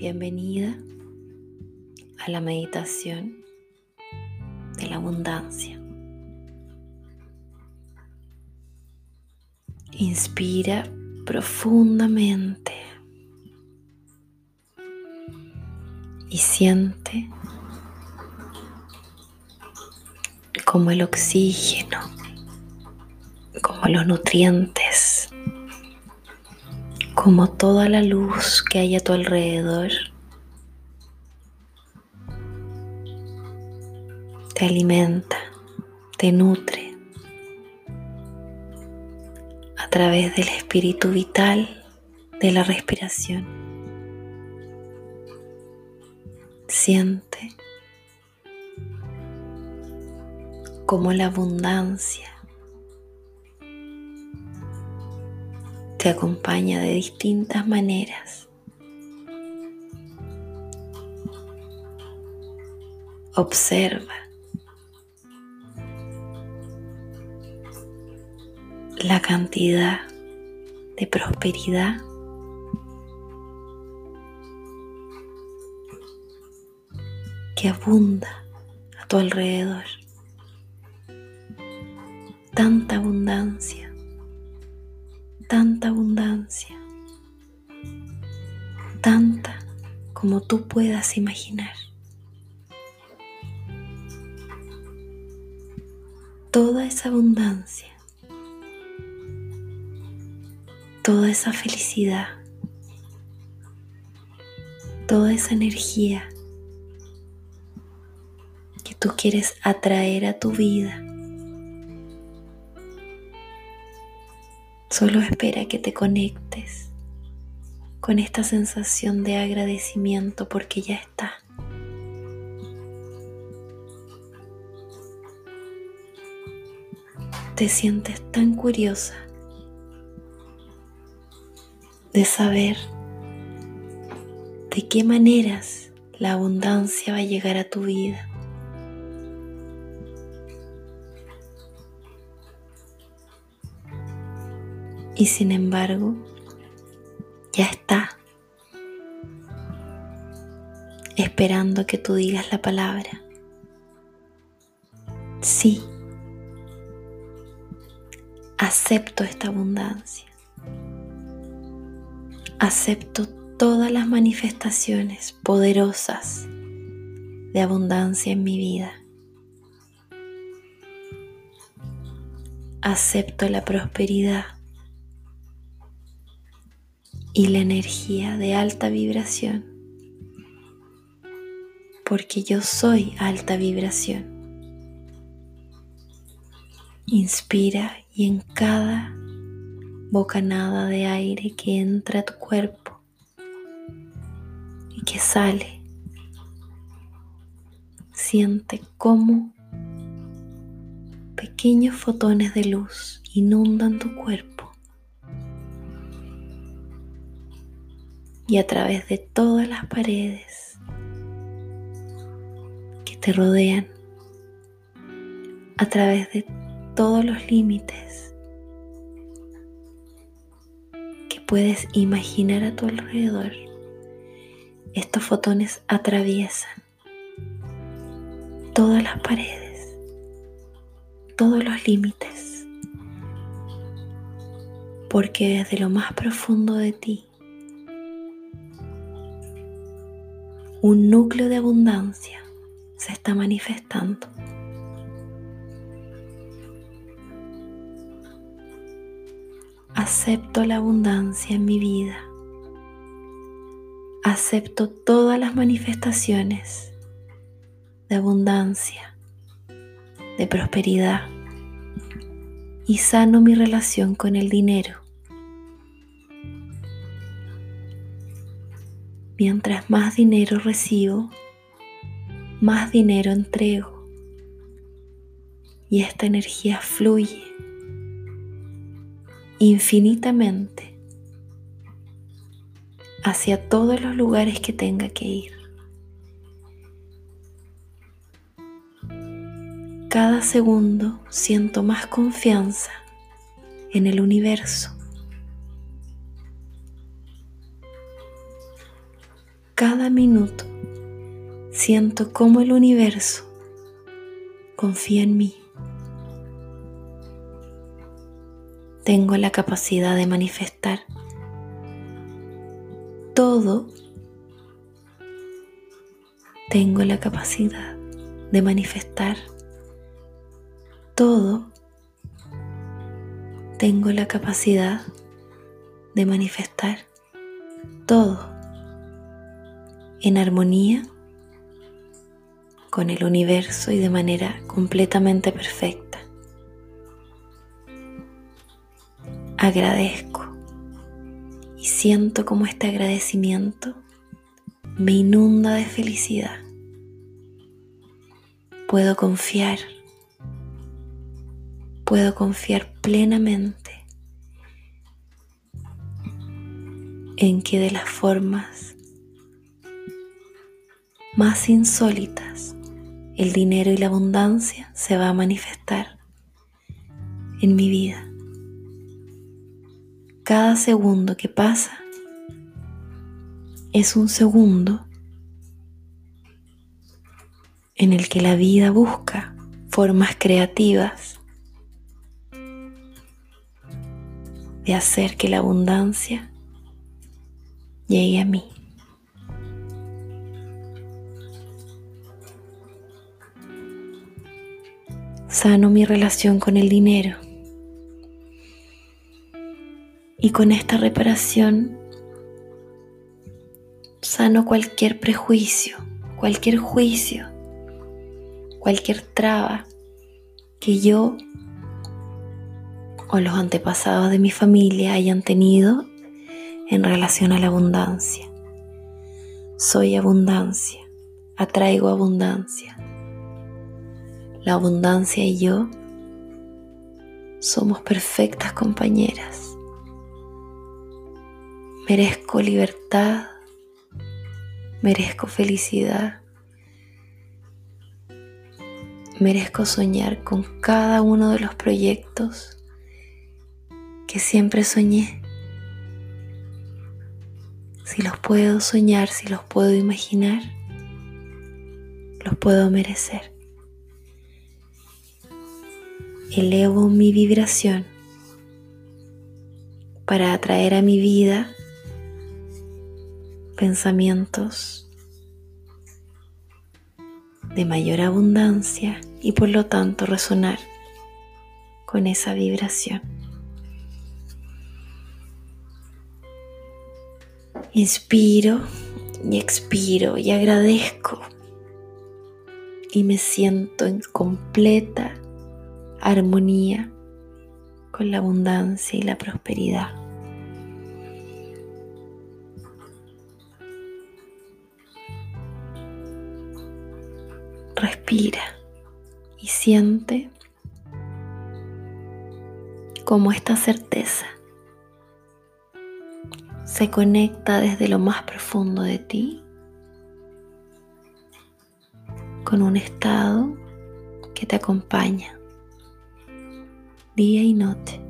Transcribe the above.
Bienvenida a la meditación de la abundancia. Inspira profundamente y siente como el oxígeno, como los nutrientes, como toda la luz que hay a tu alrededor te alimenta, te nutre a través del espíritu vital de la respiración. Siente como la abundancia te acompaña de distintas maneras. Observa la cantidad de prosperidad que abunda a tu alrededor. Tanta abundancia, tanta abundancia, tanta como tú puedas imaginar. Toda esa abundancia toda esa felicidad, toda esa energía que tú quieres atraer a tu vida. Solo espera que te conectes con esta sensación de agradecimiento porque ya está. Te sientes tan curiosa de saber de qué maneras la abundancia va a llegar a tu vida. Y sin embargo, ya está esperando que tú digas la palabra. Sí, acepto esta abundancia acepto todas las manifestaciones poderosas de abundancia en mi vida. Acepto la prosperidad y la energía de alta vibración, porque yo soy alta vibración. Inspira y en cada bocanada de aire que entra a tu cuerpo y que sale. Siente cómo pequeños fotones de luz inundan tu cuerpo y a través de todas las paredes que te rodean, a través de todos los límites puedes imaginar a tu alrededor, estos fotones atraviesan todas las paredes, todos los límites, porque desde lo más profundo de ti, un núcleo de abundancia se está manifestando. Acepto la abundancia en mi vida. Acepto todas las manifestaciones de abundancia, de prosperidad y sano mi relación con el dinero. Mientras más dinero recibo, más dinero entrego y esta energía fluye infinitamente hacia todos los lugares que tenga que ir. Cada segundo siento más confianza en el universo. Cada minuto siento cómo el universo confía en mí. Tengo la capacidad de manifestar todo. Tengo la capacidad de manifestar todo. Tengo la capacidad de manifestar todo en armonía con el universo y de manera completamente perfecta. Agradezco y siento como este agradecimiento me inunda de felicidad. Puedo confiar, puedo confiar plenamente en que de las formas más insólitas el dinero y la abundancia se va a manifestar en mi vida. Cada segundo que pasa es un segundo en el que la vida busca formas creativas de hacer que la abundancia llegue a mí. Sano mi relación con el dinero. Y con esta reparación sano cualquier prejuicio, cualquier juicio, cualquier traba que yo o los antepasados de mi familia hayan tenido en relación a la abundancia. Soy abundancia, atraigo abundancia. La abundancia y yo somos perfectas compañeras. Merezco libertad, merezco felicidad, merezco soñar con cada uno de los proyectos que siempre soñé. Si los puedo soñar, si los puedo imaginar, los puedo merecer elevo mi vibración para atraer a mi vida pensamientos de mayor abundancia y por lo tanto resonar con esa vibración. Inspiro y expiro y agradezco y me siento en completa armonía con la abundancia y la prosperidad. Respira y siente como esta certeza se conecta desde lo más profundo de ti con un estado que te acompaña día y noche.